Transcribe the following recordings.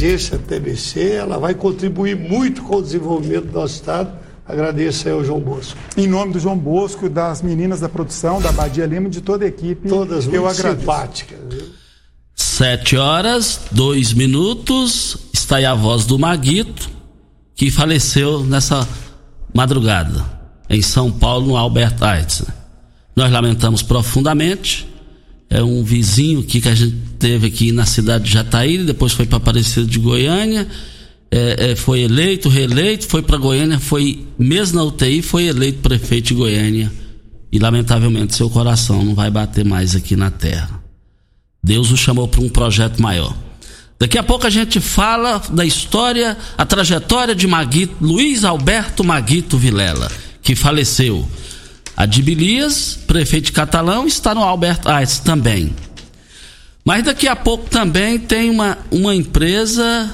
A agência TBC ela vai contribuir muito com o desenvolvimento do nosso estado. Agradeço aí ao João Bosco. Em nome do João Bosco, das meninas da produção, da Badia Lima, de toda a equipe, Todas eu muito agradeço. simpáticas. viu? Sete horas, dois minutos. Está aí a voz do Maguito, que faleceu nessa madrugada, em São Paulo, no Albert Einstein. Nós lamentamos profundamente. É um vizinho aqui que a gente teve aqui na cidade de Jataíra, depois foi para Aparecida de Goiânia. É, é, foi eleito, reeleito, foi para Goiânia, foi mesmo na UTI, foi eleito prefeito de Goiânia. E lamentavelmente seu coração não vai bater mais aqui na terra. Deus o chamou para um projeto maior. Daqui a pouco a gente fala da história, a trajetória de Maguito, Luiz Alberto Maguito Vilela, que faleceu. A Dibilias, prefeito de Catalão, está no Albert Einstein também. Mas daqui a pouco também tem uma, uma empresa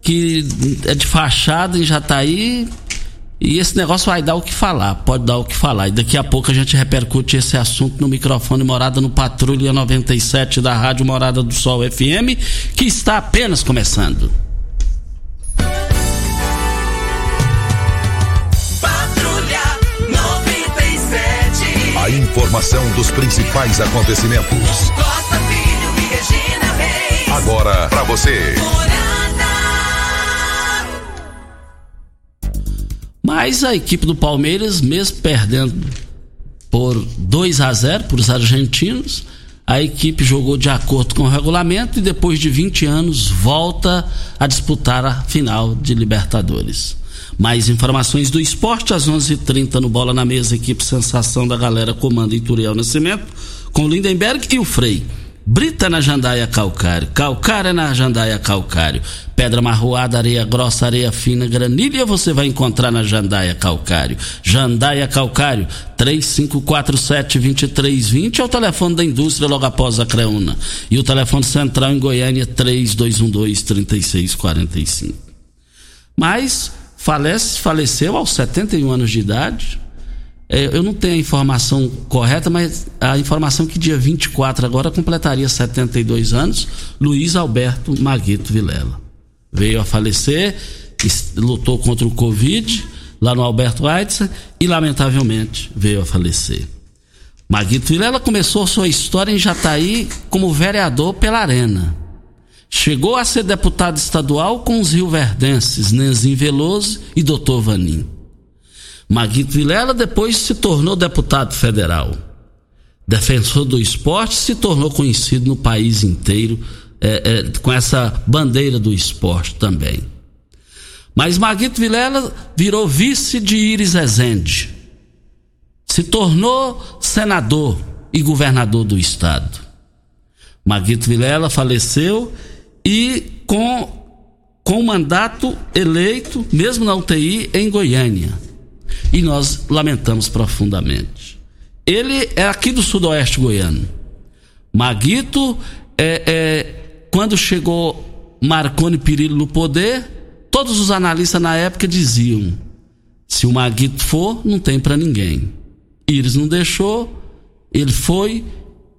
que é de fachada em Jataí e esse negócio vai dar o que falar, pode dar o que falar. E daqui a pouco a gente repercute esse assunto no microfone Morada no Patrulha 97 da Rádio Morada do Sol FM, que está apenas começando. A informação dos principais acontecimentos. Costa Filho e Regina Reis. Agora para você. Mas a equipe do Palmeiras, mesmo perdendo por 2 a 0 para os argentinos, a equipe jogou de acordo com o regulamento e depois de 20 anos volta a disputar a final de Libertadores. Mais informações do esporte às 11:30 no Bola na Mesa, equipe Sensação da Galera comanda Ituriel Nascimento com o Lindenberg e o Frei. Brita na jandaia calcário, calcária na jandaia calcário, pedra marroada, areia grossa, areia fina, granilha você vai encontrar na jandaia calcário. Jandaia calcário, 3547-2320 é o telefone da indústria logo após a Creuna. E o telefone central em Goiânia, 3212-3645. Mas falece, faleceu aos 71 anos de idade. É, eu não tenho a informação correta, mas a informação que dia 24 agora completaria 72 anos, Luiz Alberto Maguito Vilela. Veio a falecer, lutou contra o Covid lá no Alberto Einstein e lamentavelmente veio a falecer. Maguito Vilela começou sua história em Jataí como vereador pela Arena. Chegou a ser deputado estadual com os rioverdenses Nenzinho Veloso e Dr. Vanim. Maguito Vilela depois se tornou deputado federal. Defensor do esporte, se tornou conhecido no país inteiro é, é, com essa bandeira do esporte também. Mas Maguito Vilela virou vice de Iris Ezende. Se tornou senador e governador do estado. Maguito Vilela faleceu e com, com mandato eleito, mesmo na UTI, em Goiânia. E nós lamentamos profundamente. Ele é aqui do sudoeste goiano. Maguito, é, é, quando chegou Marconi Perillo no poder, todos os analistas na época diziam: se o Maguito for, não tem para ninguém. Iris não deixou, ele foi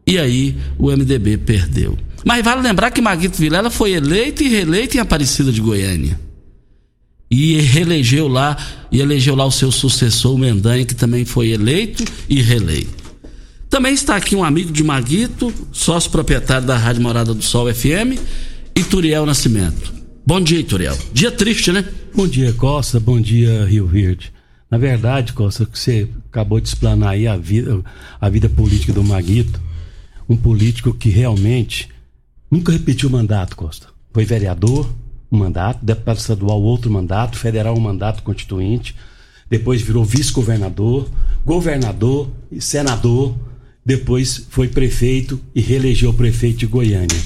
e aí o MDB perdeu. Mas vale lembrar que Maguito Vilela foi eleito e reeleito em Aparecida de Goiânia. E reelegeu lá, e elegeu lá o seu sucessor, o Mendanha, que também foi eleito e reeleito. Também está aqui um amigo de Maguito, sócio proprietário da Rádio Morada do Sol FM, Ituriel Nascimento. Bom dia, Ituriel. Dia triste, né? Bom dia, Costa. Bom dia, Rio Verde. Na verdade, Costa, que você acabou de explanar aí a vida, a vida política do Maguito, um político que realmente nunca repetiu mandato, Costa. Foi vereador, um mandato, deputado estadual, outro mandato, federal, um mandato constituinte, depois virou vice-governador, governador e senador, depois foi prefeito e reelegeu prefeito de Goiânia.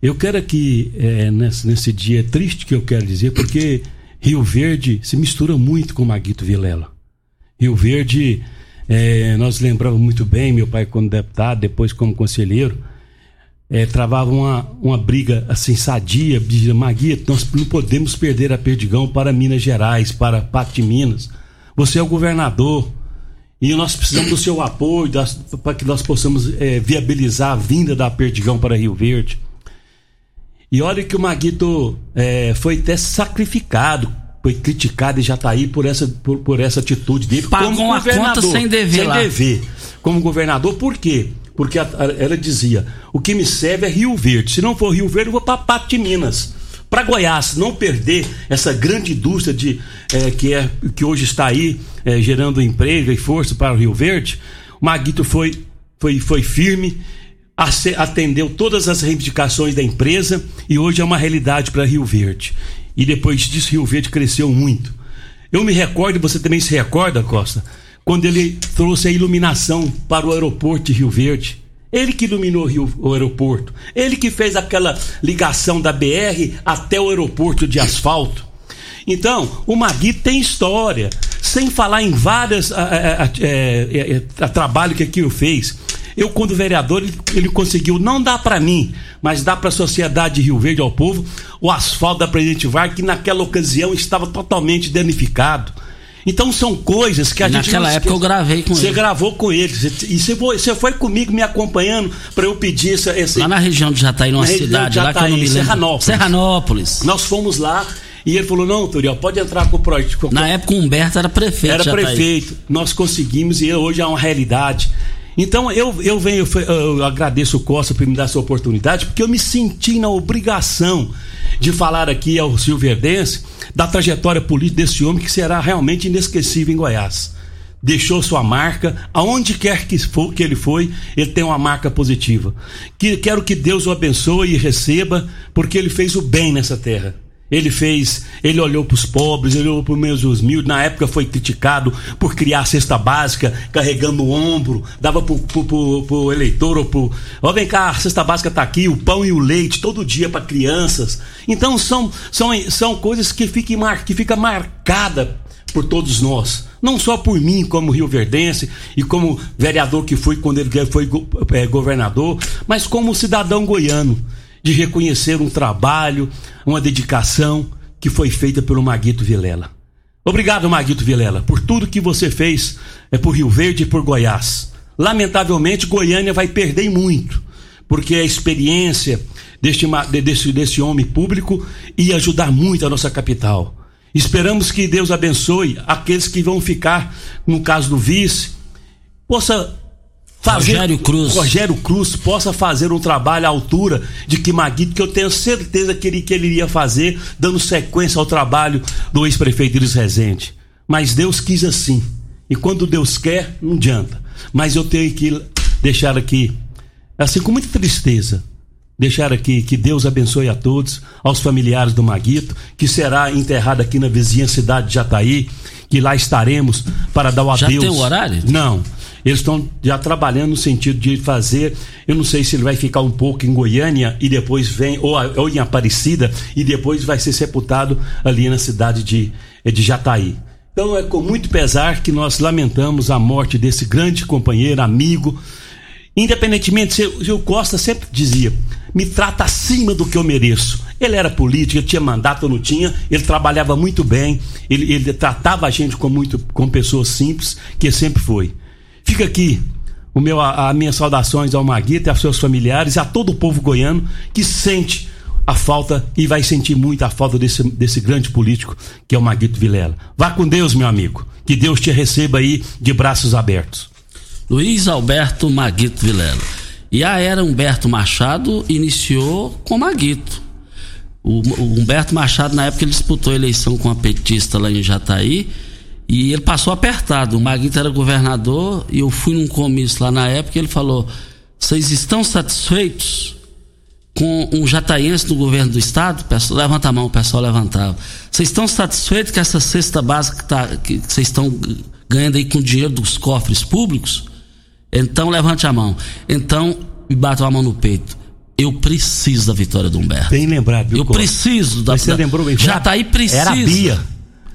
Eu quero aqui, é, nesse, nesse dia triste que eu quero dizer, porque Rio Verde se mistura muito com Maguito Vilela. Rio Verde, é, nós lembramos muito bem, meu pai como deputado, depois como conselheiro, é, travava uma, uma briga assim sadia, dizia, Maguito, nós não podemos perder a Perdigão para Minas Gerais, para Pacto de Minas. Você é o governador e nós precisamos do seu apoio para que nós possamos é, viabilizar a vinda da Perdigão para Rio Verde. E olha que o Maguito é, foi até sacrificado, foi criticado e já está aí por essa, por, por, essa atitude dele. Pagou como uma conta sem dever. Sem lá. dever. Como governador, por quê? Porque a, a, ela dizia: o que me serve é Rio Verde. Se não for Rio Verde, eu vou para Pato de Minas. Para Goiás não perder essa grande indústria de, é, que, é, que hoje está aí é, gerando emprego e força para o Rio Verde, o Maguito foi, foi, foi firme atendeu todas as reivindicações da empresa e hoje é uma realidade para Rio Verde. E depois disso, Rio Verde cresceu muito. Eu me recordo, você também se recorda, Costa, quando ele trouxe a iluminação para o aeroporto de Rio Verde. Ele que iluminou Rio, o aeroporto. Ele que fez aquela ligação da BR até o aeroporto de asfalto. Então, o Magui tem história. Sem falar em vários é, trabalho que aquilo fez. Eu, quando vereador, ele, ele conseguiu, não dá para mim, mas dá para a sociedade de Rio Verde, ao povo, o asfalto da Presidente Vargas, que naquela ocasião estava totalmente danificado. Então são coisas que a Naquela gente. Naquela época eu gravei com você ele. Você gravou com ele. E você foi, você foi comigo me acompanhando para eu pedir esse. Lá na região de Jataí, numa cidade Jataí, lá que eu não me lembro. Serranópolis. Serranópolis. Nós fomos lá. E ele falou: não, Turiel, pode entrar com o projeto. Na época o Humberto era prefeito. Era prefeito. Nós conseguimos e hoje é uma realidade. Então eu, eu venho, eu agradeço o Costa por me dar essa oportunidade, porque eu me senti na obrigação de falar aqui ao Silverdense da trajetória política desse homem que será realmente inesquecível em Goiás. Deixou sua marca, aonde quer que, for, que ele foi, ele tem uma marca positiva. Que, quero que Deus o abençoe e receba, porque ele fez o bem nessa terra. Ele fez, ele olhou para os pobres, ele olhou para os meus humildes. Na época foi criticado por criar cesta básica, carregando o ombro, dava para o eleitor ou para. Ó, vem cá, a cesta básica está aqui, o pão e o leite, todo dia para crianças. Então são, são, são coisas que ficam mar, que fica marcada por todos nós. Não só por mim, como Rio Verdense e como vereador que fui quando ele foi é, governador, mas como cidadão goiano de reconhecer um trabalho, uma dedicação que foi feita pelo Maguito Vilela. Obrigado, Maguito Vilela, por tudo que você fez é, por Rio Verde e por Goiás. Lamentavelmente, Goiânia vai perder muito, porque a experiência deste, desse, desse homem público ia ajudar muito a nossa capital. Esperamos que Deus abençoe aqueles que vão ficar, no caso do vice, possa fazer, Rogério Cruz. Rogério Cruz possa fazer um trabalho à altura de que Maguito, que eu tenho certeza que ele, que ele iria fazer, dando sequência ao trabalho do ex-prefeito Iris Rezende. Mas Deus quis assim. E quando Deus quer, não adianta. Mas eu tenho que deixar aqui, assim, com muita tristeza, deixar aqui que Deus abençoe a todos, aos familiares do Maguito, que será enterrado aqui na vizinha cidade de Jataí, que lá estaremos para dar o adeus. Já tem o horário? Não. Eles estão já trabalhando no sentido de fazer. Eu não sei se ele vai ficar um pouco em Goiânia e depois vem, ou, ou em Aparecida, e depois vai ser sepultado ali na cidade de, eh, de Jataí. Então é com muito pesar que nós lamentamos a morte desse grande companheiro, amigo. Independentemente, o Costa sempre dizia: me trata acima do que eu mereço. Ele era político, ele tinha mandato ou não tinha, ele trabalhava muito bem, ele, ele tratava a gente com muito com pessoas simples, que sempre foi. Fica aqui o meu, a, a minhas saudações ao Maguita, aos seus familiares e a todo o povo goiano que sente a falta e vai sentir muito a falta desse, desse grande político que é o Maguito Vilela. Vá com Deus, meu amigo. Que Deus te receba aí de braços abertos. Luiz Alberto Maguito Vilela. E a era Humberto Machado iniciou com Maguito. O, o Humberto Machado, na época, ele disputou a eleição com a petista lá em Jataí e ele passou apertado. O Maguito era governador e eu fui num comício lá na época e ele falou: Vocês estão satisfeitos com um jataiense do governo do estado? Pessoal, levanta a mão, o pessoal levantava. Vocês estão satisfeitos com essa cesta básica que, tá, que vocês estão ganhando aí com dinheiro dos cofres públicos? Então levante a mão. Então me bateu a mão no peito. Eu preciso da vitória do Humberto. Bem lembrado, viu, Eu preciso da Mas você da- lembrou bem, Já tá aí precisa. Era a Bia.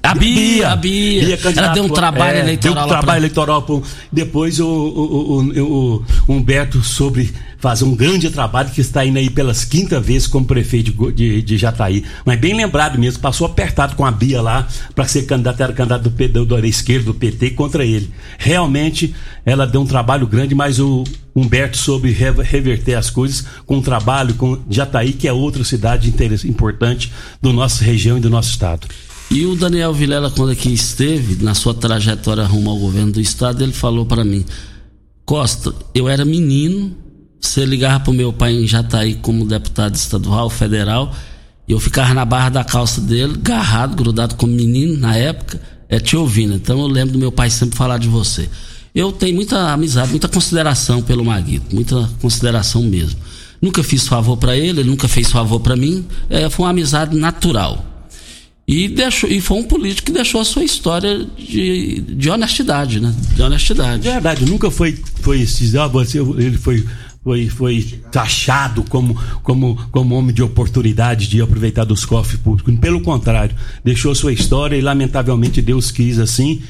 A Bia, a Bia. candidata- Ela deu um trabalho é, eleitoral Deu um trabalho pra- eleitoral. pro- Depois o, o, o- o- o Humberto sobre fazer um grande trabalho que está indo aí pelas quinta vezes como prefeito de, de, de Jataí. Mas bem lembrado mesmo, passou apertado com a Bia lá para ser candidato, era candidato do, do, da esquerda, do PT, contra ele. Realmente ela deu um trabalho grande, mas o Humberto soube re- reverter as coisas com um trabalho com Jataí, que é outra cidade importante do nossa região e do nosso estado. E o Daniel Vilela, quando aqui esteve, na sua trajetória rumo ao governo do estado, ele falou para mim: Costa, eu era menino, você ligava pro meu pai em Jataí como deputado estadual, federal, e eu ficava na barra da calça dele, garrado, grudado como menino na época, é te ouvindo. Então eu lembro do meu pai sempre falar de você. Eu tenho muita amizade, muita consideração pelo Maguito, muita consideração mesmo. Nunca fiz favor para ele, ele nunca fez favor para mim, é, foi uma amizade natural. E, deixou, e foi um político que deixou a sua história de, de honestidade, né? De honestidade. Verdade, nunca foi, foi ah, ele foi, foi, foi taxado como, como, como homem de oportunidade de aproveitar dos cofres públicos. Pelo contrário, deixou sua história e lamentavelmente Deus quis assim.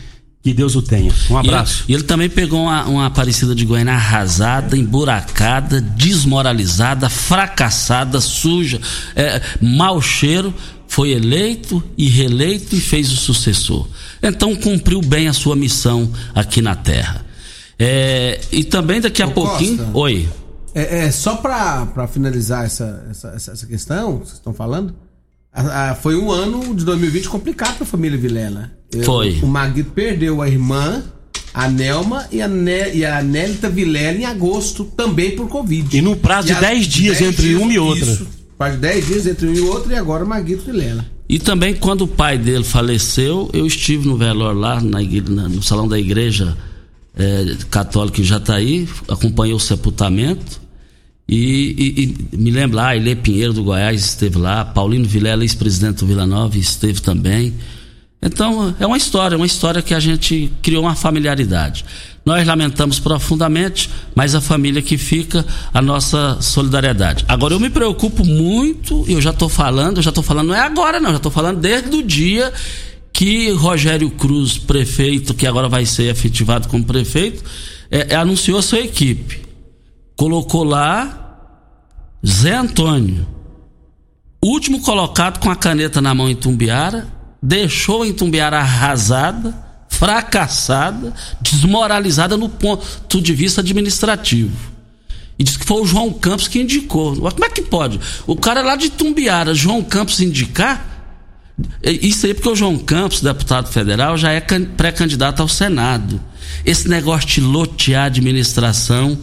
Que Deus o tenha. Um E ele, abraço. e ele também pegou uma, uma Aparecida de Goiânia arrasada, emburacada, desmoralizada, fracassada, suja, é, mau cheiro. Foi eleito e reeleito e fez o sucessor. Então cumpriu bem a sua missão aqui na Terra. É, e também daqui a Ô, pouquinho. Costa. Oi. É, é, só pra, pra finalizar essa, essa, essa, questão que vocês estão falando, a- a- foi um ano de 2020 complicado pra família Vilela. Eu- Foi. O Maguito perdeu a irmã, a Nelma e a, ne, e a Nélita Vilela em agosto, também por Covid. E num prazo de a- 10 dias entre uma e outra. Isso, de 10 dias entre um e outro, e agora Maguito Vilela. E também quando o pai dele faleceu, eu estive no velório lá na no salão da igreja eh, católica em Jataí, acompanhei o sepultamento. E, e- e me lembro lá, Ilê Pinheiro do Goiás esteve lá, Paulino Vilela, ex-presidente do Vila Nova, esteve também. Então, é uma história, uma história que a gente criou uma familiaridade. Nós lamentamos profundamente, mas a família que fica, a nossa solidariedade. Agora, eu me preocupo muito, eu já estou falando, eu já estou falando, não é agora não, já estou falando desde o dia que Rogério Cruz, prefeito, que agora vai ser efetivado como prefeito, é, é, anunciou sua equipe. Colocou lá Zé Antônio, último colocado com a caneta na mão em Tumbiara, deixou Itumbiara arrasada, fracassada, desmoralizada no ponto de vista administrativo. E disse que foi o João Campos que indicou. Como é que pode? O cara lá de Tumbiara, João Campos, indicar? Isso aí porque o João Campos, deputado federal, já é can- pré-candidato ao Senado. Esse negócio de lotear a administração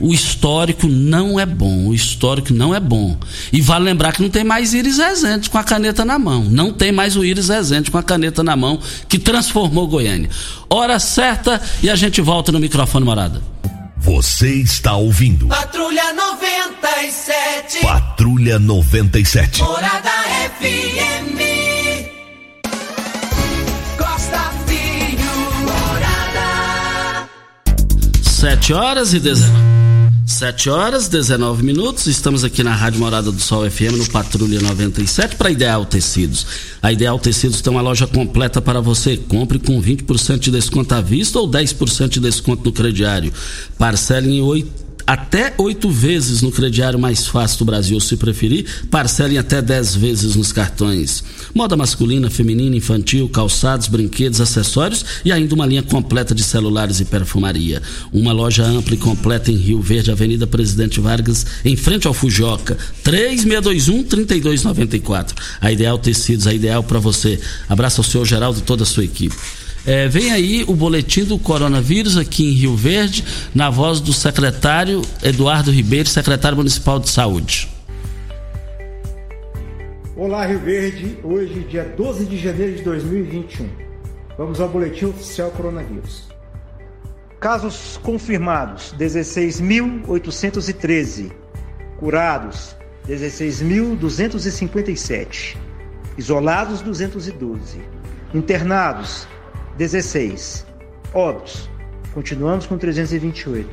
o histórico não é bom. O histórico não é bom. E vale lembrar que não tem mais Iris Rezende com a caneta na mão. Não tem mais o Iris Rezende com a caneta na mão que transformou Goiânia. Hora certa e a gente volta no microfone morada. Você está ouvindo Patrulha 97. Patrulha 97. Morada FM. 7 horas e 19. 7 horas, 19 minutos. Estamos aqui na Rádio Morada do Sol FM no Patrulha 97 para Ideal Tecidos. A Ideal Tecidos tem uma loja completa para você. Compre com 20% de desconto à vista ou 10% de desconto no crediário. Parcele em 8 até oito vezes no crediário mais fácil do Brasil, se preferir, parcelem até 10 vezes nos cartões. Moda masculina, feminina, infantil, calçados, brinquedos, acessórios e ainda uma linha completa de celulares e perfumaria. Uma loja ampla e completa em Rio Verde, Avenida Presidente Vargas, em frente ao Fujoca. 3621-3294. A Ideal Tecidos, a ideal para você. Abraço ao senhor Geraldo e toda a sua equipe. É, vem aí o boletim do coronavírus aqui em Rio Verde, na voz do secretário Eduardo Ribeiro, secretário municipal de saúde. Olá, Rio Verde. Hoje, dia 12 de janeiro de 2021. Vamos ao boletim oficial coronavírus. Casos confirmados: 16.813. Curados: 16.257. Isolados: 212. Internados: 16. Óbitos: continuamos com 328.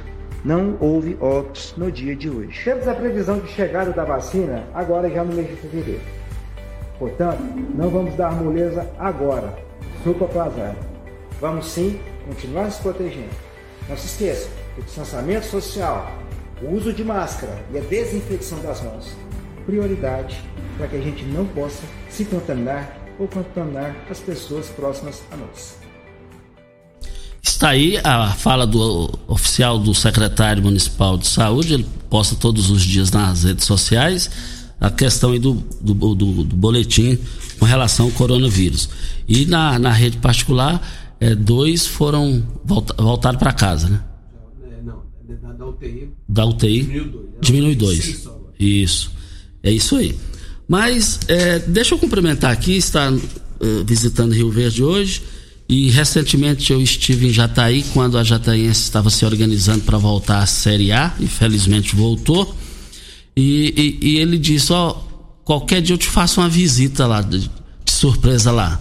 não houve óbitos no dia de hoje. Temos a previsão de chegada da vacina agora já no mês de fevereiro. Portanto, não vamos dar moleza agora, super atrasado. Vamos sim continuar se protegendo. Não se esqueça, o distanciamento social, o uso de máscara e a desinfecção das mãos, prioridade para que a gente não possa se contaminar ou contaminar as pessoas próximas a nós. Está aí a fala do oficial do secretário municipal de saúde, ele posta todos os dias nas redes sociais a questão do, do, do, do boletim com relação ao coronavírus. E na, na rede particular, é, dois foram volta, voltaram para casa, né? Não, da, da UTI. Da UTI. Diminui dois. Diminui dois. Isso. É isso aí. Mas é, deixa eu cumprimentar aqui, está eh, visitando Rio Verde hoje. E recentemente eu estive em Jataí, quando a Jataíense estava se organizando para voltar à Série A, e felizmente voltou. E, e- e ele disse: Ó, qualquer dia eu te faço uma visita lá, de, de surpresa lá.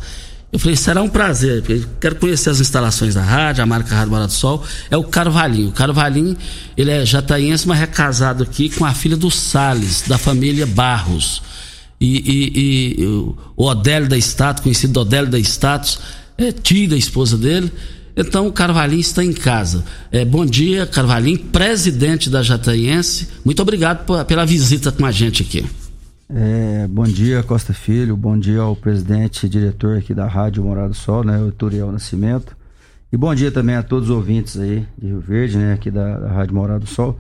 Eu falei: será um prazer, porque quero conhecer as instalações da rádio, a marca Rádio Morada do Sol. É o Carvalhinho. O Carvalhinho, ele é jataiense, mas é casado aqui com a filha do Sales, da família Barros. E, e- e o Odélio da Status, conhecido Odélio da Status, é tio da esposa dele. Então o Carvalhinho está em casa. É, bom dia, Carvalhinho, presidente da Jataiense. Muito obrigado pela visita com a gente aqui. É, bom dia, Costa Filho. Bom dia ao presidente e diretor aqui da Rádio Morado do Sol, né, o Turiel Nascimento. E bom dia também a todos os ouvintes aí de Rio Verde, né, aqui da, da Rádio Morado do Sol.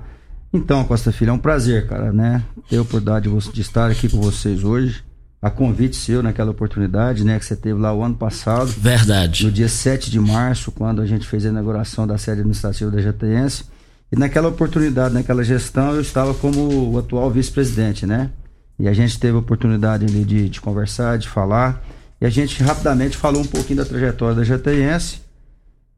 Então, Costa Filho, é um prazer, cara, né, ter a oportunidade de, de estar aqui com vocês hoje. A convite seu naquela oportunidade, né, que você teve lá o ano passado. Verdade. No dia 7 de março, quando a gente fez a inauguração da sede administrativa da JTense. E naquela oportunidade, naquela gestão, eu estava como o atual vice-presidente, né? E a gente teve a oportunidade ali de, de conversar, de falar. E a gente rapidamente falou um pouquinho da trajetória da JTense.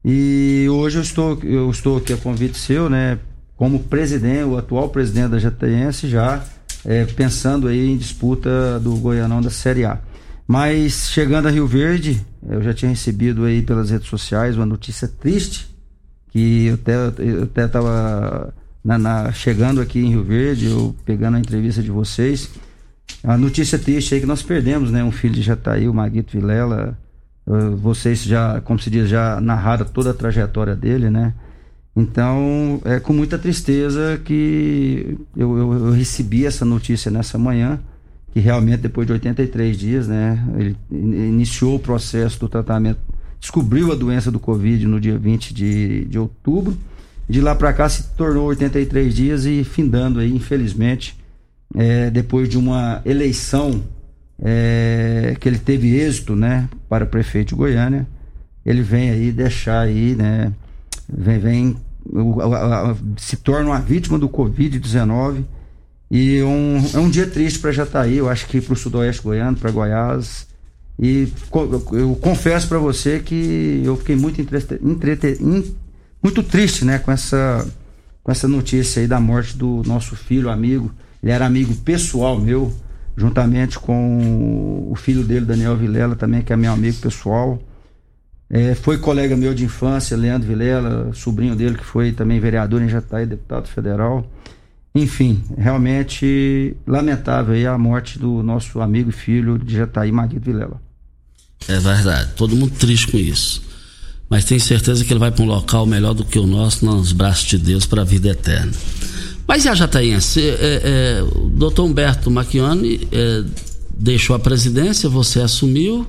E hoje eu estou, eu estou aqui a convite seu, né? Como presidente, o atual presidente da JTense, já é, pensando aí em disputa do Goianão da Série A. Mas chegando a Rio Verde, eu já tinha recebido aí pelas redes sociais uma notícia triste, que eu até eu até estava na, na- chegando aqui em Rio Verde, eu pegando a entrevista de vocês. A notícia triste aí que nós perdemos, né? Um filho de Jataí, o Maguito Vilela. Eh, Vocês já, como se diz, já narraram toda a trajetória dele, né? Então, é com muita tristeza que eu, eu, eu recebi essa notícia nessa manhã, que realmente depois de 83 dias, né, ele in- iniciou o processo do tratamento, descobriu a doença do Covid no dia 20 de, de outubro, de lá para cá se tornou 83 dias e findando aí, infelizmente, é, depois de uma eleição é, que ele teve êxito, né, para prefeito de Goiânia, ele vem aí deixar aí, né, vem, vem se torna uma vítima do Covid-19 e um, é um dia triste para Jataí, eu acho que para o sudoeste goiano, para Goiás. E eu, confesso para você que eu fiquei muito, entrete, muito triste né, com, essa, com essa notícia aí da morte do nosso filho, amigo. Ele era amigo pessoal meu, juntamente com o filho dele, Daniel Vilela, também, que é meu amigo pessoal. É, foi colega meu de infância, Leandro Vilela, sobrinho dele, que foi também vereador em Jataí, deputado federal. Enfim, realmente lamentável a morte do nosso amigo e filho de Jataí, Maguito Vilela. É verdade. Todo mundo triste com isso. Mas tenho certeza que ele vai para um local melhor do que o nosso, nos braços de Deus, para a vida eterna. Mas e a Jataíense? É, é, o doutor Humberto Macchione é, deixou a presidência, você assumiu.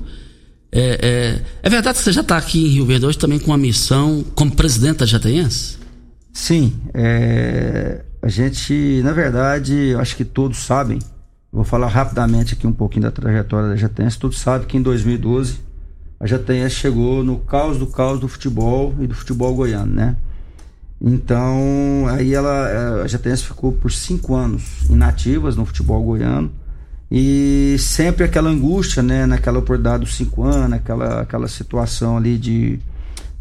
É, é, é verdade que você já está aqui em Rio Verde hoje também com uma missão como presidente da Jataíense? Sim, é, a gente, na verdade, acho que todos sabem, vou falar rapidamente aqui um pouquinho da trajetória da Jataense, todos sabem que em 2012 a Jataense chegou no caos do caos do futebol e do futebol goiano, né? Então, aí ela, eh, a Jataense ficou por cinco anos inativas no futebol goiano e sempre aquela angústia, né, naquela oportunidade dos cinco anos, aquela, aquela situação ali de,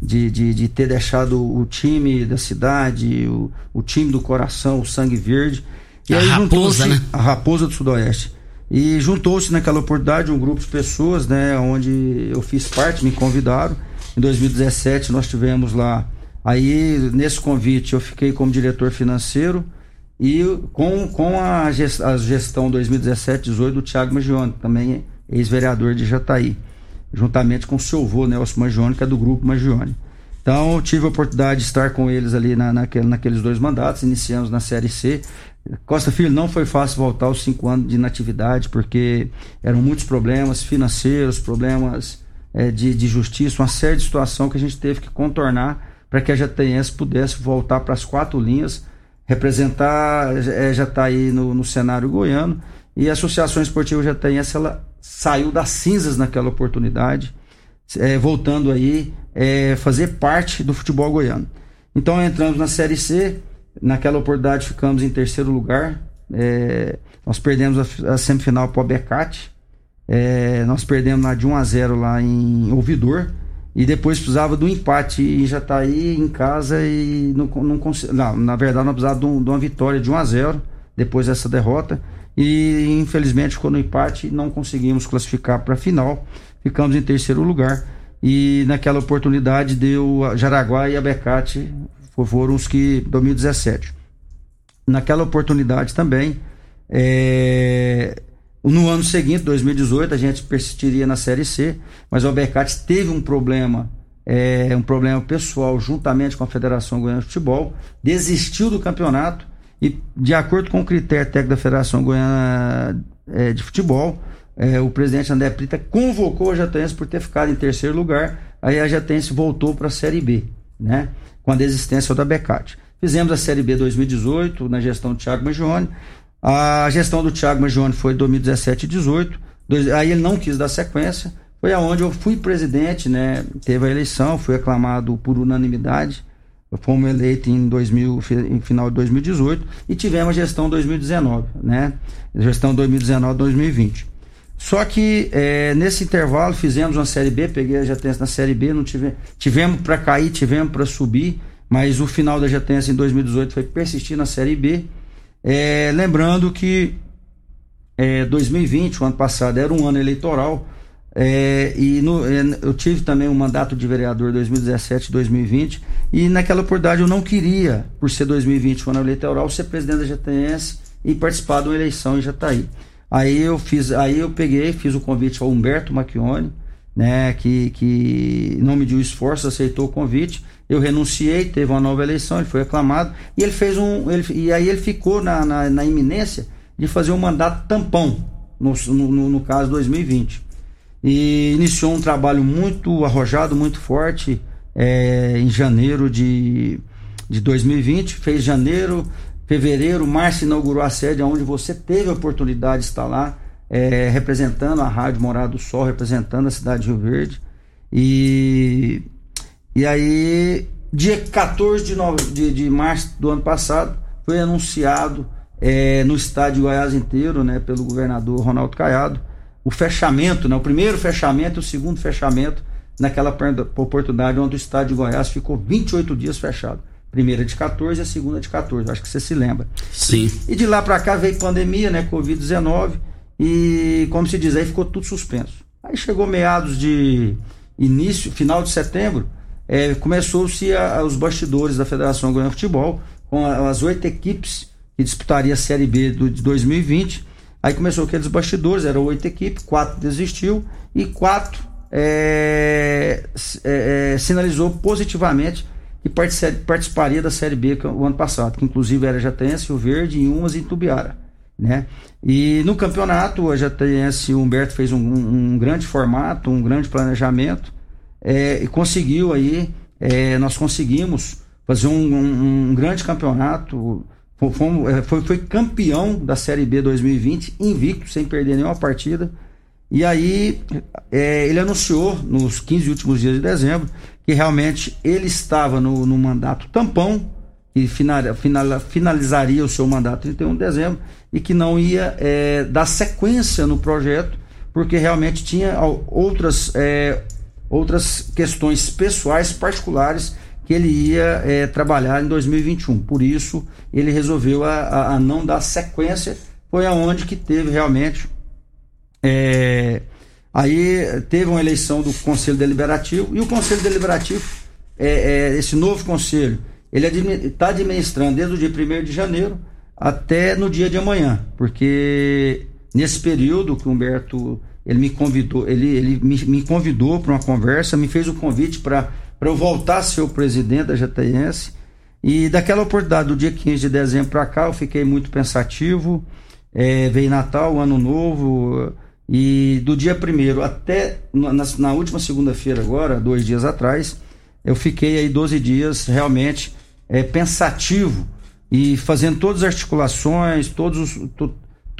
de, de, de ter deixado o time da cidade, o, o time do coração, o sangue verde. A juntou-se- raposa, né? A raposa do Sudoeste. E juntou-se naquela oportunidade um grupo de pessoas, né, onde eu fiz parte, me convidaram. Em 2017 nós tivemos lá Aí, nesse convite, eu fiquei como diretor financeiro e com, com a, gest, a gestão 2017-18 do Tiago Magione, também ex-vereador de Jataí, juntamente com o seu avô, Nelson Magione, que é do grupo Magione. Então, tive a oportunidade de estar com eles ali na, naquele, naqueles dois mandatos, iniciamos na Série C. Costa Filho, não foi fácil voltar aos cinco anos de inatividade, porque eram muitos problemas financeiros, problemas é, de, de justiça, uma série de situação que a gente teve que contornar para que a Jataiense pudesse voltar para as quatro linhas, representar, é, já está aí no, no, cenário goiano, e a Associação Esportiva Jataiense, ela saiu das cinzas naquela oportunidade, é, voltando aí é, fazer parte do futebol goiano. Então entramos na Série C, naquela oportunidade ficamos em terceiro lugar, é, nós perdemos a, a semifinal para o Becate, é, nós perdemos lá de 1 a 0 lá em Ouvidor, e depois precisava do empate em Jataí em casa e não, não, não na verdade nós precisávamos de, um, de, uma vitória de 1 a 0 depois dessa derrota. E infelizmente ficou no empate e não conseguimos classificar para a final ficamos em terceiro lugar. E naquela oportunidade deu Jaraguá e Abecate foram os que 2017 naquela oportunidade também é, no ano seguinte, 2018, a gente persistiria na Série C, mas o Albercate teve um problema, é, um problema pessoal juntamente com a Federação Goiana de Futebol, desistiu do campeonato e, de acordo com o critério técnico da Federação Goiana é, de Futebol, é, o presidente André Prita convocou a Jataense por ter ficado em terceiro lugar, aí a Jataense voltou para a Série B, né? Com a desistência da Becate. Fizemos a Série B 2018, na gestão do Thiago Magione, a gestão do Thiago Magione foi 2017 e 18. Aí ele não quis dar sequência. Foi aonde eu fui presidente, né? Teve a eleição, fui aclamado por unanimidade. Fomos eleitos em, 2000, em final de 2018 e tivemos a gestão 2019, né? Gestão 2019-2020. Só que é, nesse intervalo fizemos uma série B, peguei a Jatense na série B, não tive, tivemos para cair, tivemos para subir, mas o final da Jatense em 2018 foi persistir na série B é, lembrando que é, 2020, o ano passado, era um ano eleitoral. É, e no, é, eu tive também um mandato de vereador 2017-2020 e naquela oportunidade eu não queria, por ser 2020 um ano eleitoral, ser presidente da GTS e participar de uma eleição em Jataí. Aí eu fiz, aí eu peguei, fiz o convite ao Humberto Macchione, né, que, que não mediu esforço, aceitou o convite. Eu renunciei, teve uma nova eleição, ele foi aclamado e ele fez um, ele, e aí ele ficou na, na, na iminência de fazer um mandato tampão no, no, no caso 2020 e iniciou um trabalho muito arrojado, muito forte é, em janeiro de, de 2020. Fez janeiro, fevereiro, março inaugurou a sede onde você teve a oportunidade de estar lá é, representando a Rádio Morada do Sol, representando a cidade de Rio Verde. E, e aí, dia 14 de, nove, de, de março do ano passado, foi anunciado é, no estádio de Goiás inteiro, né, pelo governador Ronaldo Caiado, o fechamento, né, o primeiro fechamento e o segundo fechamento naquela oportunidade onde o estádio de Goiás ficou 28 dias fechado. Primeira de 14 e a segunda de 14, acho que você se lembra. Sim. E de lá para cá veio pandemia, né, Covid-19, e, como se diz, aí ficou tudo suspenso. Aí chegou meados de início, final de setembro, é, começou-se os bastidores da Federação Goiânia de Futebol, com as oito equipes que disputaria a Série B do, de 2020. Aí começou aqueles bastidores, eram oito equipes, quatro desistiu e quatro é, é, é sinalizou positivamente que participaria da Série B o ano passado, que inclusive era Jataense, o Verde e umas em Tubiara né? E no campeonato, a o Humberto fez um, um, um grande formato, um grande planejamento é, e conseguiu aí, é, nós conseguimos fazer um, um grande campeonato, Fomos, é, foi, foi campeão da Série B 2020, invicto, sem perder nenhuma partida. E aí é, ele anunciou nos 15 últimos dias de dezembro que realmente ele estava no, no mandato tampão e final, final, finalizaria o seu mandato 31 de dezembro e que não ia é, dar sequência no projeto, porque realmente tinha outras, é, outras questões pessoais particulares que ele ia é, trabalhar em 2021. Por isso, ele resolveu a, a, a, não dar sequência. Foi aonde que teve realmente. É, aí teve uma eleição do Conselho Deliberativo e o Conselho Deliberativo é, esse novo conselho, ele está administrando desde o dia 1 de janeiro até no dia de amanhã, porque nesse período que o Humberto ele me convidou, ele, ele me, me convidou para uma conversa, me fez o convite para eu voltar a ser o presidente da JTS. E daquela oportunidade, do dia 15 de dezembro para cá, eu fiquei muito pensativo. É, veio Natal, Ano Novo, e do dia 1 até na, na última segunda-feira, agora, dois dias atrás, eu fiquei aí 12 dias realmente é, pensativo e fazendo todas as articulações, todos os,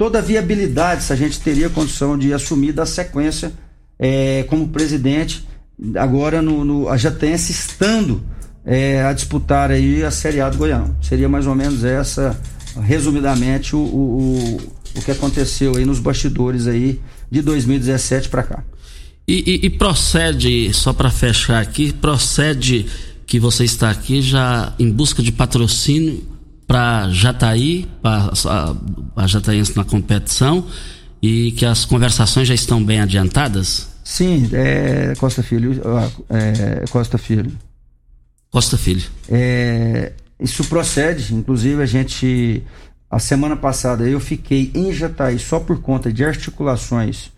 toda a viabilidade, se a gente teria condição de assumir da sequência é, como presidente, agora no, no, a Jatense estando é, a disputar aí a Série A do Goião. Seria mais ou menos essa, resumidamente, o, o, o que aconteceu aí nos bastidores aí de 2017 para cá. E, e, e, procede, só para fechar aqui, procede que você está aqui já em busca de patrocínio para Jataí, para a, Jataiense na competição, e que as conversações já estão bem adiantadas? Sim, é, Costa Filho. É, Costa Filho. Costa Filho. É, isso procede, inclusive a gente. A semana passada eu fiquei em Jataí só por conta de articulações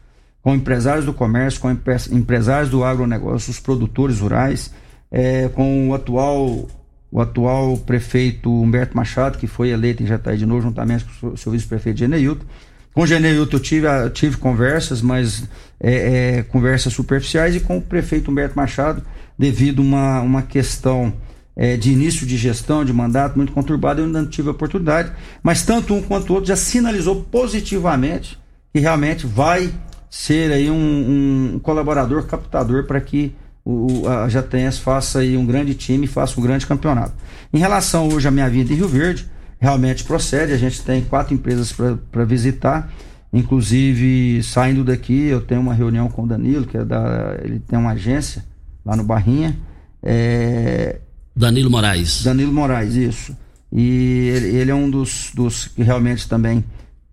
com empresários do comércio, com empresários do agronegócio, os produtores rurais, é, com o atual, o atual prefeito Humberto Machado, que foi eleito em Jataí de novo, juntamente com o seu vice-prefeito Geneilton. Com o Geneilton eu tive, tive conversas, mas é, é, conversas superficiais, e com o prefeito Humberto Machado, devido a uma, uma questão é, de início de gestão, de mandato muito conturbado, eu ainda não tive a oportunidade, mas tanto um quanto o outro já sinalizou positivamente que realmente vai ser aí um, um colaborador captador para que o, a Jatens faça aí um grande time, faça um grande campeonato. Em relação hoje à minha vida em Rio Verde, realmente procede. A gente tem quatro empresas para visitar. Inclusive, saindo daqui, eu tenho uma reunião com o Danilo, que é da. Ele tem uma agência lá no Barrinha. É, Danilo Moraes. Danilo Moraes, isso. E ele, ele é um dos, dos que realmente também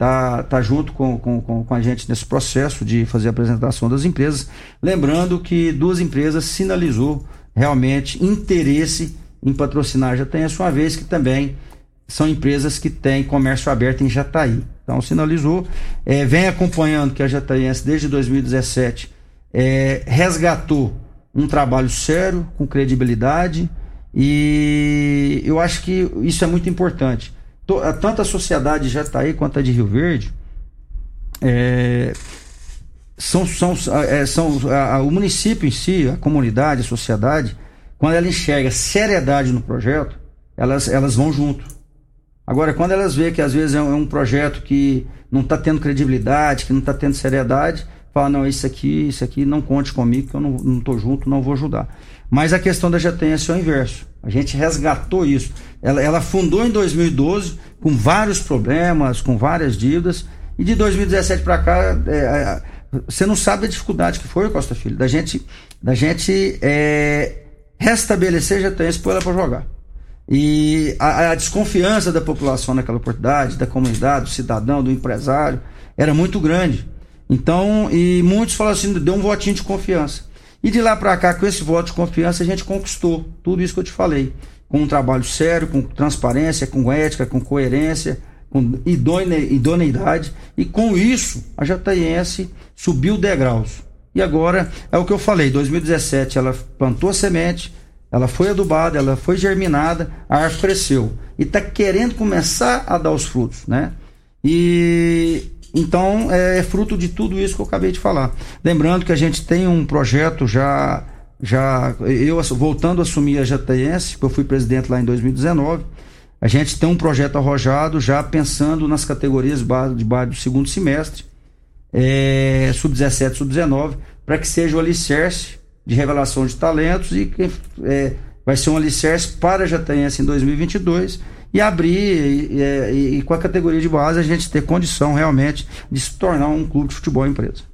tá, tá junto com, com, com a gente nesse processo de fazer a apresentação das empresas. Lembrando que duas empresas sinalizou realmente interesse em patrocinar já tem a sua vez que também são empresas que têm comércio aberto em Jataí. Então sinalizou, é, vem acompanhando que a Jataiense desde 2017 é, resgatou um trabalho sério, com credibilidade, e eu acho que isso é muito importante. Tanto a sociedade de Jataí quanto a de Rio Verde é, são, são, é, são a, a, o município em si, a comunidade, a sociedade, quando ela enxerga seriedade no projeto, elas, elas vão junto. Agora, quando elas veem que às vezes é um, é um projeto que não está tendo credibilidade, que não está tendo seriedade, fala, não, isso aqui, isso aqui não conte comigo, que eu não estou junto, não vou ajudar. Mas a questão da GTS é o inverso. A gente resgatou isso. Ela, ela fundou em 2012 com vários problemas, com várias dívidas, e de 2017 para cá, é, você não sabe a dificuldade que foi, Costa Filho, da gente, da gente é, restabelecer a GTS e pôr ela para jogar. E a, a, desconfiança da população naquela oportunidade, da comunidade, do cidadão, do empresário, era muito grande. Então, e muitos falaram assim, deu um votinho de confiança. E de lá para cá, com esse voto de confiança, a gente conquistou tudo isso que eu te falei. Com um trabalho sério, com transparência, com ética, com coerência, com idoneidade. E com isso, a Jataiense subiu degraus. E agora, é o que eu falei, 2017 ela plantou a semente, ela foi adubada, ela foi germinada, a árvore cresceu e está querendo começar a dar os frutos, né? E então é, é fruto de tudo isso que eu acabei de falar. Lembrando que a gente tem um projeto já já eu voltando a assumir a JTS, que eu fui presidente lá em 2019, a gente tem um projeto arrojado já pensando nas categorias de base, do segundo semestre, é, sub-17, sub-19, para que seja o alicerce de revelação de talentos e que é, vai ser um alicerce para a Jataense em 2022 e abrir e, e, e, com a categoria de base a gente ter condição realmente de se tornar um clube de futebol empresa.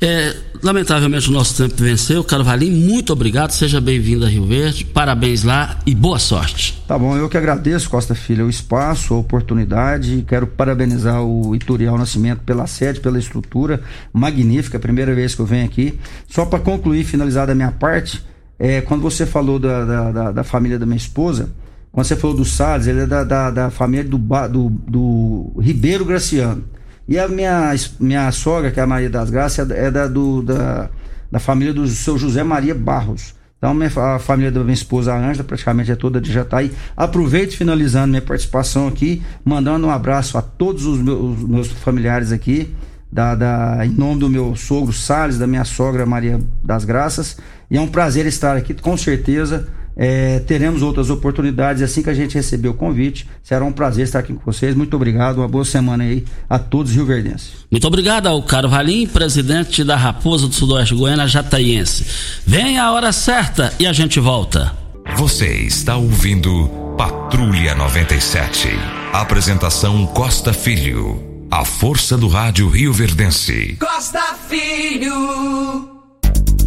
É, lamentavelmente o nosso tempo venceu. Carvalhinho, muito obrigado. Seja bem-vindo a Rio Verde. Parabéns lá e boa sorte. Tá bom, eu que agradeço, Costa Filha, o espaço, a oportunidade. Quero parabenizar o Iturial Nascimento pela sede, pela estrutura magnífica. Primeira vez que eu venho aqui. Só para concluir, finalizar da minha parte, é, quando você falou da, da, da, da família da minha esposa, quando você falou do Salles, ele é da, da, da família do, do, do Ribeiro Graciano. E a minha, minha sogra, que é a Maria das Graças, é da- é da, do, da, da família do seu José Maria Barros. Então, minha, a família da minha esposa, a Ângela, praticamente é toda de Jataí. Aproveito finalizando minha participação aqui, mandando um abraço a todos os meus, os meus familiares aqui, da, da- em nome do meu sogro Salles, da minha sogra Maria das Graças. E é um prazer estar aqui, com certeza. É, teremos outras oportunidades assim que a gente receber o convite. Será um prazer estar aqui com vocês. Muito obrigado, uma boa semana aí a todos rioverdenses. Muito obrigado ao Caro Valim, presidente da Raposa do Sudoeste Goiana Jataiense. Vem a hora certa e a gente volta. Você está ouvindo Patrulha 97. Apresentação Costa Filho. A força do rádio Rio Verdense. Costa Filho.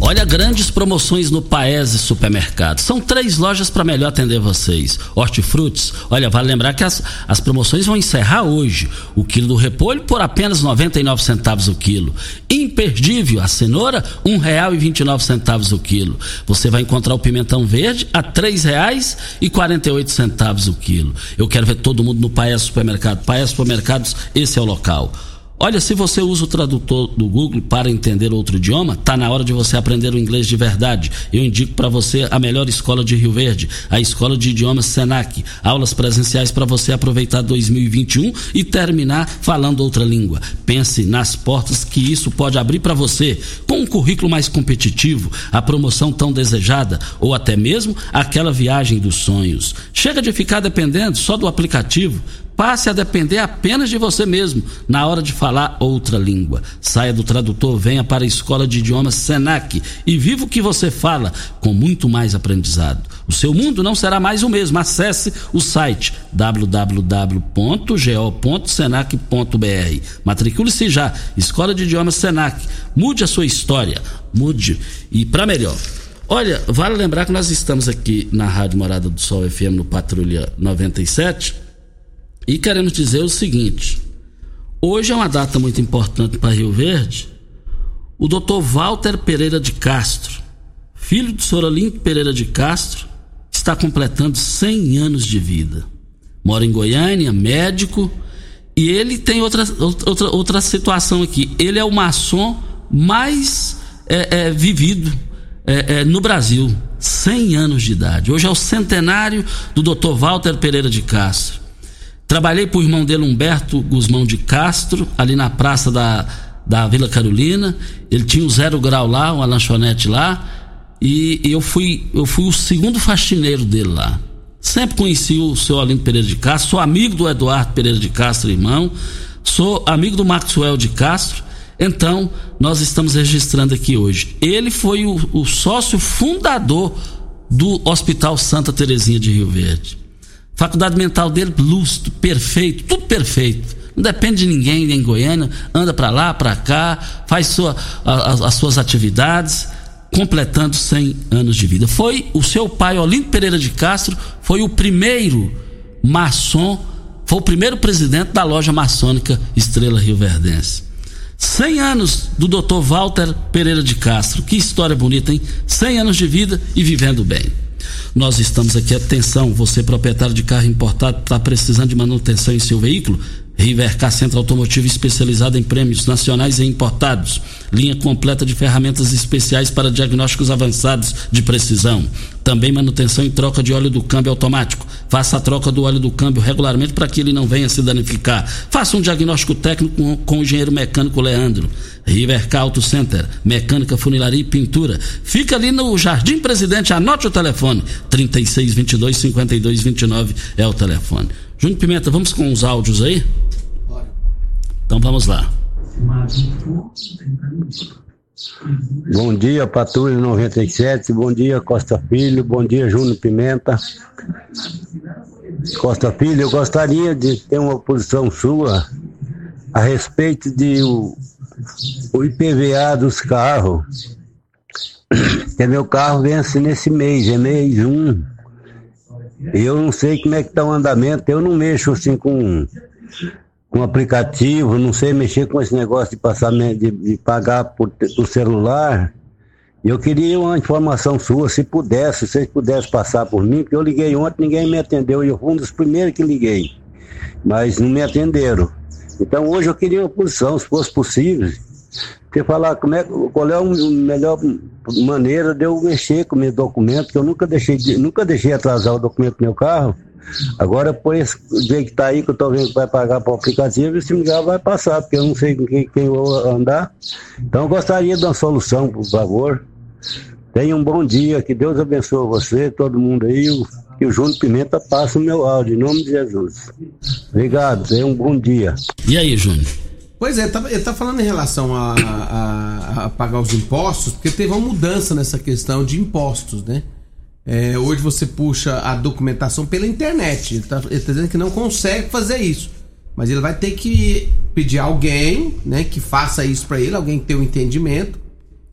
Olha, grandes promoções no Paese Supermercado. São três lojas para melhor atender vocês. Hortifrutis, olha, vale lembrar que as, as promoções vão encerrar hoje. O quilo do repolho por apenas 99 centavos o quilo. Imperdível, a cenoura, um real e 29 centavos o quilo. Você vai encontrar o pimentão verde a três reais e 48 centavos o quilo. Eu quero ver todo mundo no Paese Supermercado. Paese Supermercados, esse é o local. Olha, se você usa o tradutor do Google para entender outro idioma, tá na hora de você aprender o inglês de verdade. Eu indico para você a melhor escola de Rio Verde, a Escola de Idiomas Senac. Aulas presenciais para você aproveitar 2021 e terminar falando outra língua. Pense nas portas que isso pode abrir para você, com um currículo mais competitivo, a promoção tão desejada ou até mesmo aquela viagem dos sonhos. Chega de ficar dependendo só do aplicativo. Passe a depender apenas de você mesmo na hora de falar outra língua. Saia do tradutor, venha para a Escola de Idiomas Senac e viva o que você fala com muito mais aprendizado. O seu mundo não será mais o mesmo. Acesse o site www.go.senac.br. Matricule-se já. Escola de Idiomas Senac. Mude a sua história. Mude e para melhor. Olha, vale lembrar que nós estamos aqui na Rádio Morada do Sol FM no Patrulha 97 e queremos dizer o seguinte: hoje é uma data muito importante para Rio Verde. O Dr. Walter Pereira de Castro, filho de Sorolim Pereira de Castro, está completando 100 anos de vida. Mora em Goiânia, médico, e ele tem outra, outra, outra situação aqui. Ele é o maçom mais é, é, vivido é, é, no Brasil. 100 anos de idade. Hoje é o centenário do Dr. Walter Pereira de Castro. Trabalhei para o irmão dele, Humberto Guzmão de Castro, ali na praça da, da Vila Carolina. Ele tinha um zero grau lá, uma lanchonete lá. E, e eu, fui, eu fui o segundo faxineiro dele lá. Sempre conheci o seu Olinto Pereira de Castro, sou amigo do Eduardo Pereira de Castro, irmão. Sou amigo do Maxwell de Castro. Então, nós estamos registrando aqui hoje. Ele foi o, o sócio fundador do Hospital Santa Terezinha de Rio Verde. Faculdade mental dele, lúcido, perfeito, tudo perfeito. Não depende de ninguém em Goiânia, anda para lá, para cá, faz sua, a, a, as suas atividades, completando 100 anos de vida. Foi o seu pai, Olinto Pereira de Castro, foi o primeiro maçom, foi o primeiro presidente da loja maçônica Estrela Rio Verdense. 100 anos do Dr. Walter Pereira de Castro. Que história bonita, hein? 100 anos de vida e vivendo bem. Nós estamos aqui, atenção, você proprietário de carro importado, está precisando de manutenção em seu veículo? Rivercar Centro Automotivo especializado em prêmios nacionais e importados. Linha completa de ferramentas especiais para diagnósticos avançados de precisão. Também manutenção e troca de óleo do câmbio automático. Faça a troca do óleo do câmbio regularmente para que ele não venha se danificar. Faça um diagnóstico técnico com, com o engenheiro mecânico Leandro. Rivercar Auto Center, mecânica, funilaria e pintura. Fica ali no Jardim Presidente, anote o telefone. 3622 5229 é o telefone. Júnior Pimenta, vamos com os áudios aí? Então vamos lá. Bom dia, Patrulha 97. Bom dia, Costa Filho. Bom dia, Júnior Pimenta. Costa Filho, eu gostaria de ter uma posição sua a respeito de o, o IPVA dos carros. Que meu carro vence nesse mês, é mês 1. Um. Eu não sei como é que está o andamento, eu não mexo assim com com aplicativo, não sei mexer com esse negócio de passamento, de, de pagar por, por celular. Eu queria uma informação sua, se pudesse, se vocês pudessem passar por mim, porque eu liguei ontem, ninguém me atendeu, e eu fui um dos primeiros que liguei, mas não me atenderam. Então hoje eu queria uma posição, se fosse possível, você falar como é, qual é a melhor maneira de eu mexer com meu documento, que eu nunca deixei, nunca deixei atrasar o documento do meu carro. Agora, pois, o dia que está aí, que eu estou vendo que vai pagar para o aplicativo, esse lugar vai passar, porque eu não sei com quem, quem eu vou andar. Então, eu gostaria de uma solução, por favor. Tenha um bom dia, que Deus abençoe você, todo mundo aí, que o Júnior Pimenta passe o meu áudio, em nome de Jesus. Obrigado, tenha um bom dia. E aí, Júnior? Pois é, tá, ele tá falando em relação a, a, a, pagar os impostos, porque teve uma mudança nessa questão de impostos, né? É, hoje você puxa a documentação pela internet. Ele tá, ele tá dizendo que não consegue fazer isso. Mas ele vai ter que pedir alguém, né, que faça isso para ele, alguém que tenha um entendimento,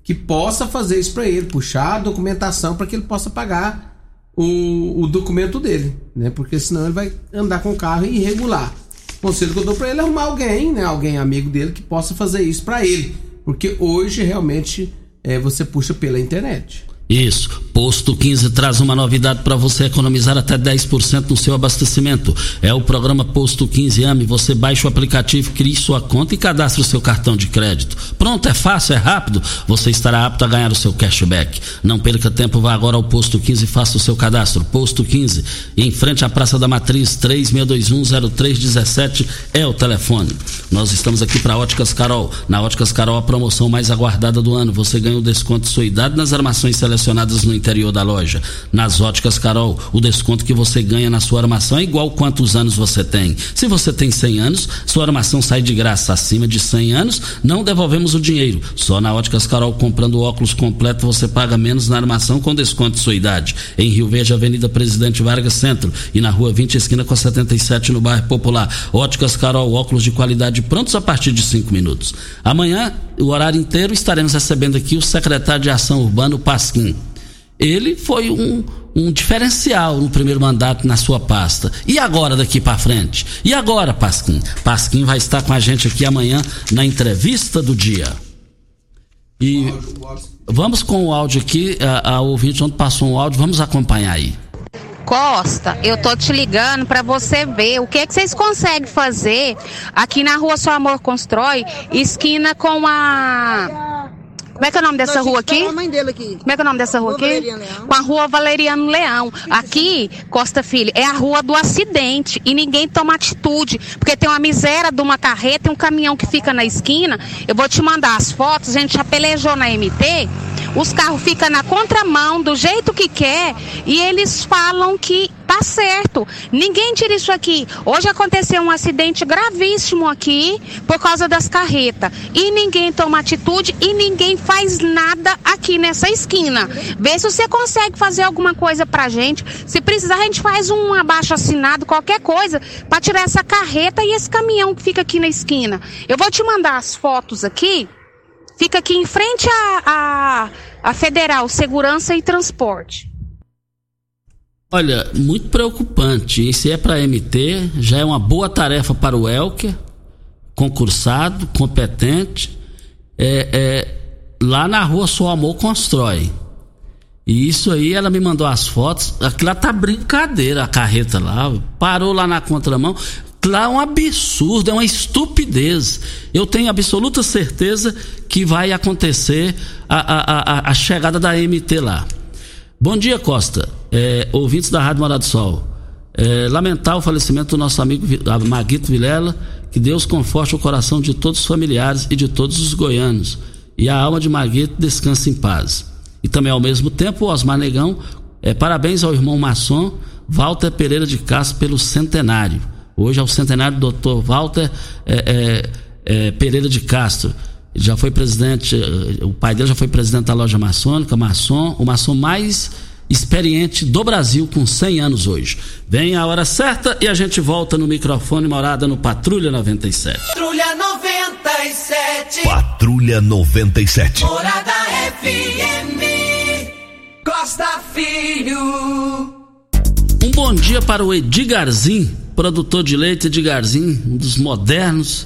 que possa fazer isso para ele, puxar a documentação para que ele possa pagar o, o documento dele, né? Porque senão ele vai andar com o carro irregular. O conselho que eu dou para ele é arrumar alguém, né? Alguém amigo dele que possa fazer isso para ele. Porque hoje realmente é, você puxa pela internet. Isso. Posto 15 traz uma novidade para você economizar até 10% no seu abastecimento. É o programa Posto 15 AME. Você baixa o aplicativo, cria sua conta e cadastra o seu cartão de crédito. Pronto, é fácil, é rápido. Você estará apto a ganhar o seu cashback. Não perca tempo, vá agora ao Posto 15 e faça o seu cadastro. Posto 15, em frente à Praça da Matriz, 36210317 é o telefone. Nós estamos aqui para Óticas Carol. Na Óticas Carol, a promoção mais aguardada do ano. Você ganha o desconto de sua idade nas armações selecionadas no interior da loja. Nas óticas Carol, o desconto que você ganha na sua armação é igual quantos anos você tem. Se você tem 100 anos, sua armação sai de graça. Acima de 100 anos, não devolvemos o dinheiro. Só na óticas Carol, comprando óculos completo, você paga menos na armação com desconto de sua idade. Em Rio Verde, Avenida Presidente Vargas Centro e na Rua 20, esquina com 77, no bairro Popular. Óticas Carol, óculos de qualidade prontos a partir de 5 minutos. Amanhã, o horário inteiro, estaremos recebendo aqui o secretário de Ação Urbana, Pasquim ele foi um, um diferencial no primeiro mandato na sua pasta. E agora daqui para frente? E agora, Pasquim? Pasquim vai estar com a gente aqui amanhã na entrevista do dia. E vamos com o áudio aqui, a, a ouvinte onde passou um áudio, vamos acompanhar aí. Costa, eu tô te ligando para você ver o que é que vocês conseguem fazer aqui na Rua Seu Amor Constrói, esquina com a como é que é o nome dessa rua aqui? mãe dele aqui. Como é que é o nome dessa rua, rua aqui? Com a rua Valeriano Leão. Aqui, Costa Filho, é a rua do acidente e ninguém toma atitude, porque tem uma miséria de uma carreta e um caminhão que fica na esquina. Eu vou te mandar as fotos, a gente já pelejou na MT. Os carros ficam na contramão, do jeito que quer, e eles falam que tá certo. Ninguém tira isso aqui. Hoje aconteceu um acidente gravíssimo aqui por causa das carretas. E ninguém toma atitude e ninguém faz nada aqui nessa esquina. Vê se você consegue fazer alguma coisa pra gente. Se precisar, a gente faz um abaixo assinado, qualquer coisa, para tirar essa carreta e esse caminhão que fica aqui na esquina. Eu vou te mandar as fotos aqui. Fica aqui em frente à, à, à Federal Segurança e Transporte. Olha, muito preocupante. Se é para MT, já é uma boa tarefa para o Elker, concursado, competente. É, é, lá na rua Sou Amor Constrói. E isso aí, ela me mandou as fotos. Aquilo lá tá brincadeira, a carreta lá. Parou lá na contramão lá é um absurdo, é uma estupidez. Eu tenho absoluta certeza que vai acontecer a, a, a, a chegada da MT lá. Bom dia, Costa. É, ouvintes da Rádio Morado do Sol. É, lamentar o falecimento do nosso amigo Maguito Vilela. Que Deus conforte o coração de todos os familiares e de todos os goianos. E a alma de Maguito descanse em paz. E também, ao mesmo tempo, Osmar Negão. É, parabéns ao irmão maçom Walter Pereira de Castro pelo centenário. Hoje é o centenário do Dr. Walter é, é, é, Pereira de Castro. Ele já foi presidente, o pai dele já foi presidente da loja maçônica, maçom, o maçom mais experiente do Brasil com 100 anos hoje. Vem a hora certa e a gente volta no microfone Morada no Patrulha 97. Patrulha 97. Patrulha 97. Morada FM. Costa Filho. Um bom dia para o Edgarzinho produtor de leite de um dos modernos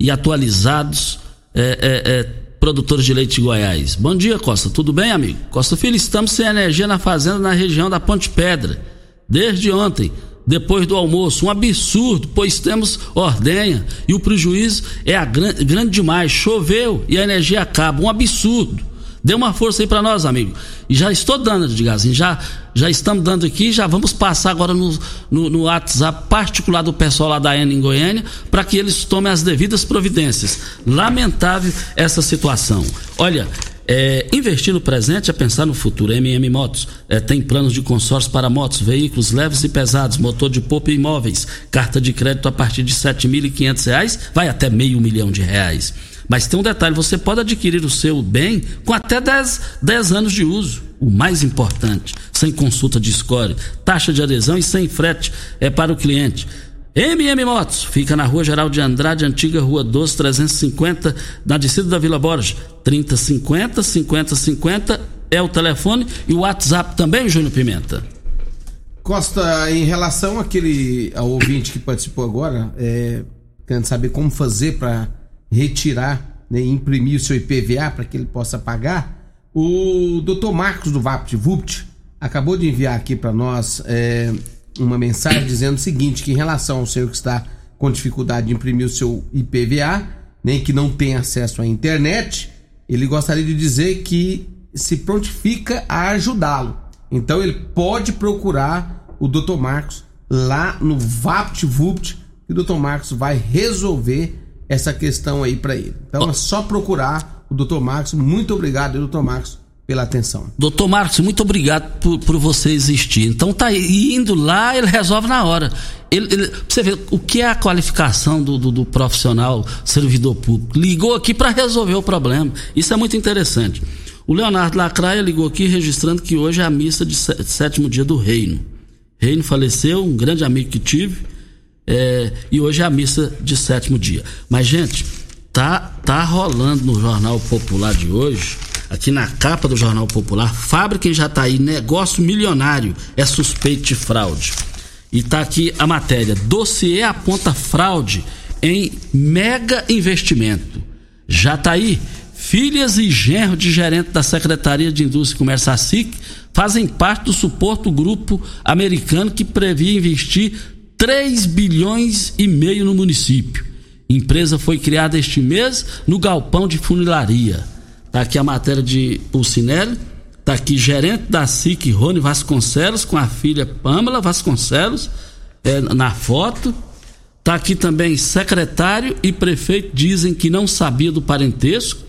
e atualizados é, é, é, produtores de leite de Goiás. Bom dia, Costa. Tudo bem, amigo? Costa Filho, estamos sem energia na fazenda na região da Ponte Pedra. Desde ontem, depois do almoço. Um absurdo, pois temos ordenha e o prejuízo é grande demais. Choveu e a energia acaba. Um absurdo. Dê uma força aí para nós, amigo. E já estou dando, Edgarzinho, já, já estamos dando aqui, já vamos passar agora no, no, no WhatsApp particular do pessoal lá da ENA em Goiânia, para que eles tomem as devidas providências. Lamentável essa situação. Olha, é, investir no presente é pensar no futuro. MM Motos é, tem planos de consórcio para motos, veículos leves e pesados, motor de poupa e imóveis, carta de crédito a partir de R$ 7.500, vai até meio milhão de reais. Mas tem um detalhe: você pode adquirir o seu bem com até 10, 10 anos de uso. O mais importante, sem consulta de score, taxa de adesão e sem frete é para o cliente. MM Motos, fica na Rua Geral de Andrade, antiga Rua 12, 350, na descida da Vila Borges. 3050 5050 é o telefone e o WhatsApp também, Júnior Pimenta. Costa, em relação àquele ao ouvinte que participou agora, é, querendo saber como fazer para retirar, né, imprimir o seu IPVA para que ele possa pagar, o Dr. Marcos do VAPT VUPT acabou de enviar aqui para nós é, uma mensagem dizendo o seguinte: que em relação ao senhor que está com dificuldade de imprimir o seu IPVA, nem né, que não tem acesso à internet, ele gostaria de dizer que se prontifica a ajudá-lo. Então ele pode procurar o Dr. Marcos lá no VaptVupt e o Dr. Marcos vai resolver essa questão aí para ele. Então é só procurar o Dr. Marcos. Muito obrigado, Dr. Marcos, pela atenção. Doutor Marcos, muito obrigado por, por você existir. Então tá indo lá, ele resolve na hora. Ele, ele, você vê o que é a qualificação do, do, do profissional servidor público. Ligou aqui para resolver o problema. Isso é muito interessante. O Leonardo Lacraia ligou aqui registrando que hoje é a missa de sétimo dia do reino. Reino faleceu, um grande amigo que tive, é, e hoje é a missa de sétimo dia. Mas, gente, tá, tá rolando no Jornal Popular de hoje aqui na capa do Jornal Popular, fábrica em Jataí, negócio milionário, é suspeito de fraude. E tá aqui a matéria, dossiê aponta fraude em mega investimento. Jataí, filhas e genro de gerente da Secretaria de Indústria e Comércio ASIC fazem parte do suporto grupo americano que previa investir 3 bilhões e meio no município. Empresa foi criada este mês no galpão de funilaria. Tá aqui a matéria de Pulcinelli. Tá aqui gerente da SIC, Rony Vasconcelos, com a filha Pamela Vasconcelos, é, na foto. Tá aqui também secretário e prefeito dizem que não sabia do parentesco.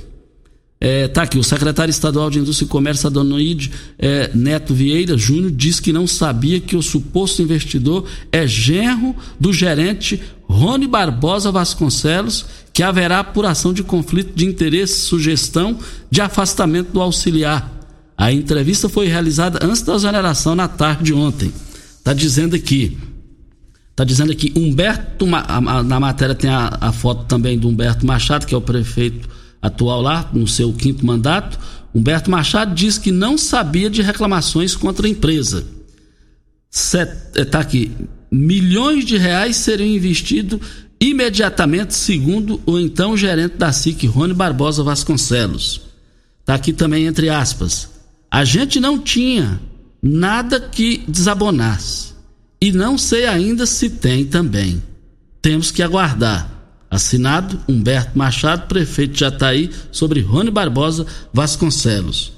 É, tá aqui, o secretário estadual de Indústria e Comércio, Adoniide é, Neto Vieira Júnior, diz que não sabia que o suposto investidor é genro do gerente Rony Barbosa Vasconcelos, que haverá apuração de conflito de interesse, sugestão de afastamento do auxiliar. A entrevista foi realizada antes da exoneração na tarde de ontem. Tá dizendo aqui, tá dizendo aqui, Humberto, na matéria tem a, a foto também do Humberto Machado, que é o prefeito atual lá, no seu quinto mandato, Humberto Machado diz que não sabia de reclamações contra a empresa. Está eh, aqui. Milhões de reais seriam investidos imediatamente, segundo o então gerente da SIC, Rony Barbosa Vasconcelos. Está aqui também, entre aspas. A gente não tinha nada que desabonasse. E não sei ainda se tem também. Temos que aguardar. Assinado Humberto Machado, prefeito de Jataí, sobre Rony Barbosa Vasconcelos.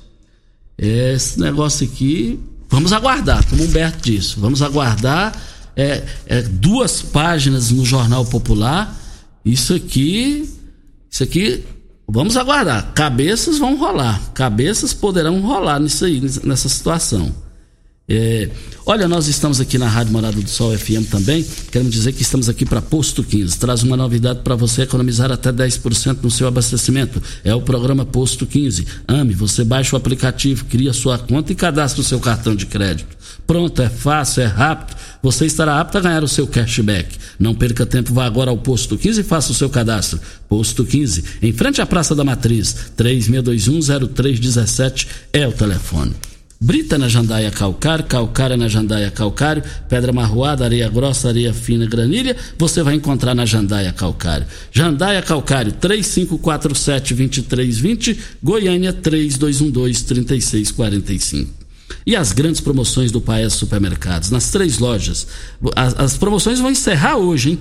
Esse negócio aqui, vamos aguardar, como Humberto disse, vamos aguardar. É, é, duas páginas no Jornal Popular. Isso aqui, isso aqui, vamos aguardar. Cabeças vão rolar, cabeças poderão rolar nisso aí, nessa situação. É, olha, nós estamos aqui na Rádio Morada do Sol FM também. Queremos dizer que estamos aqui para Posto 15. Traz uma novidade para você economizar até 10% no seu abastecimento. É o programa Posto 15. Ame, você baixa o aplicativo, cria sua conta e cadastra o seu cartão de crédito. Pronto, é fácil, é rápido. Você estará apto a ganhar o seu cashback. Não perca tempo, vá agora ao Posto 15 e faça o seu cadastro. Posto 15, em frente à Praça da Matriz, 36210317 é o telefone. Brita na Jandaia Calcário, Calcário na Jandaia Calcário, Pedra Marroada, Areia Grossa, Areia Fina, Granilha, você vai encontrar na Jandaia Calcário. Jandaia Calcário, 3547-2320, Goiânia 3212-3645. E as grandes promoções do Paes Supermercados, nas três lojas. As, as promoções vão encerrar hoje, hein?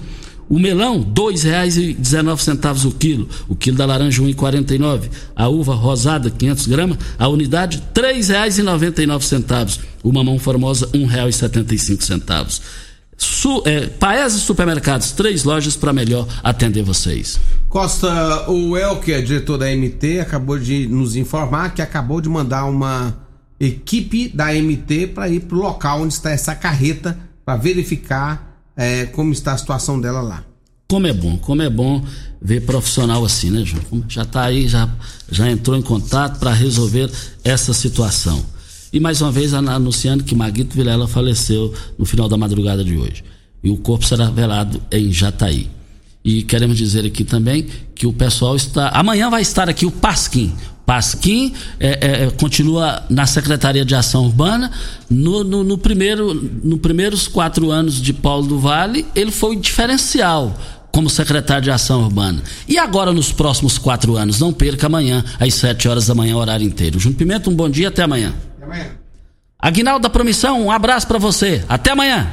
O melão, R$ 2,19 o quilo. O quilo da laranja, R$ 1,49. A uva rosada, 500 gramas, a unidade, R$ 3,99. O mamão formosa, R$ 1,75. Su, é, Supermercados, três lojas para melhor atender vocês. Costa, o El, que é diretor da MT, acabou de nos informar que acabou de mandar uma equipe da MT para ir para o local onde está essa carreta para verificar é, como está a situação dela lá. Como é bom, como é bom ver profissional assim, né, João? Já está aí, já, já entrou em contato para resolver essa situação. E mais uma vez anunciando que Maguito Vilela faleceu no final da madrugada de hoje. E o corpo será velado em Jataí. E queremos dizer aqui também que o pessoal está. Amanhã vai estar aqui o Pasquim. Pasquim é, é, é, continua na Secretaria de Ação Urbana. No, no, no, primeiro, no primeiros quatro anos de Paulo do Vale, ele foi diferencial como secretário de Ação Urbana. E agora, nos próximos quatro anos, não perca amanhã, às sete horas da manhã, horário inteiro. Junto Pimenta, um bom dia, até amanhã. Até amanhã. Aguinaldo da Promissão, um abraço para você. Até amanhã.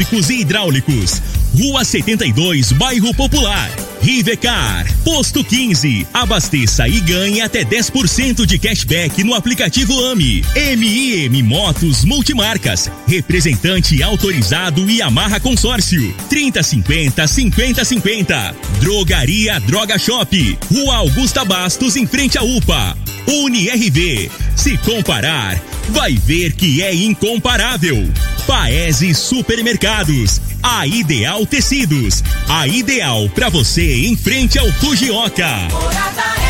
elétricos e hidráulicos. Rua 72, Bairro Popular. Rivecar, Posto 15. Abasteça e ganhe até 10% de cashback no aplicativo AMI. MIM Motos Multimarcas. Representante autorizado e amarra consórcio. 3050 5050. Drogaria Droga Shop. Rua Augusta Bastos, em frente à UPA. UniRV. Se comparar, vai ver que é incomparável. Paese Supermercados. A Ideal Tecidos. A ideal para você em frente ao Fujioka. Morada